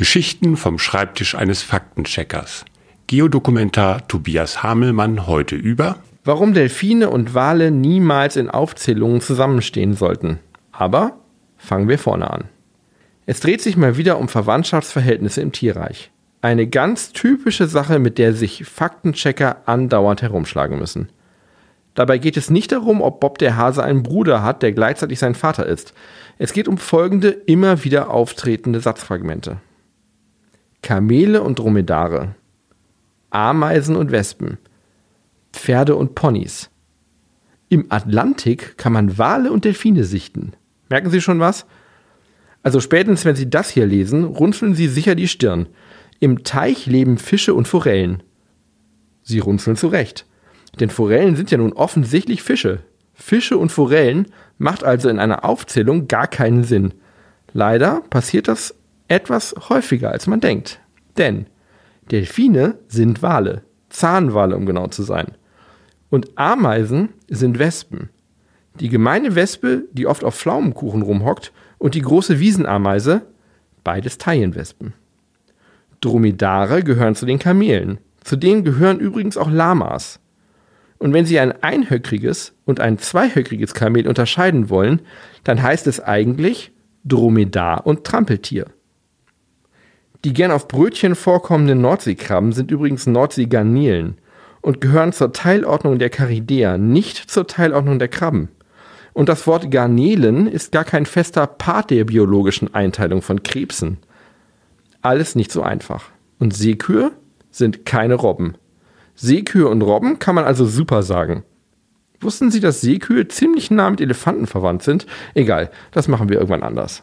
Geschichten vom Schreibtisch eines Faktencheckers. Geodokumentar Tobias Hamelmann heute über Warum Delfine und Wale niemals in Aufzählungen zusammenstehen sollten. Aber fangen wir vorne an. Es dreht sich mal wieder um Verwandtschaftsverhältnisse im Tierreich. Eine ganz typische Sache, mit der sich Faktenchecker andauernd herumschlagen müssen. Dabei geht es nicht darum, ob Bob der Hase einen Bruder hat, der gleichzeitig sein Vater ist. Es geht um folgende immer wieder auftretende Satzfragmente. Kamele und Dromedare, Ameisen und Wespen, Pferde und Ponys. Im Atlantik kann man Wale und Delfine sichten. Merken Sie schon was? Also spätestens, wenn Sie das hier lesen, runzeln Sie sicher die Stirn. Im Teich leben Fische und Forellen. Sie runzeln zurecht. Denn Forellen sind ja nun offensichtlich Fische. Fische und Forellen macht also in einer Aufzählung gar keinen Sinn. Leider passiert das etwas häufiger, als man denkt. Denn Delfine sind Wale, Zahnwale, um genau zu sein. Und Ameisen sind Wespen. Die gemeine Wespe, die oft auf Pflaumenkuchen rumhockt, und die große Wiesenameise, beides Taillenwespen. Dromedare gehören zu den Kamelen. Zu denen gehören übrigens auch Lamas. Und wenn Sie ein einhöckriges und ein zweihöckriges Kamel unterscheiden wollen, dann heißt es eigentlich Dromedar und Trampeltier. Die gern auf Brötchen vorkommenden Nordseekrabben sind übrigens Nordseegarnelen und gehören zur Teilordnung der Caridea, nicht zur Teilordnung der Krabben. Und das Wort Garnelen ist gar kein fester Part der biologischen Einteilung von Krebsen. Alles nicht so einfach. Und Seekühe sind keine Robben. Seekühe und Robben kann man also super sagen. Wussten Sie, dass Seekühe ziemlich nah mit Elefanten verwandt sind? Egal, das machen wir irgendwann anders.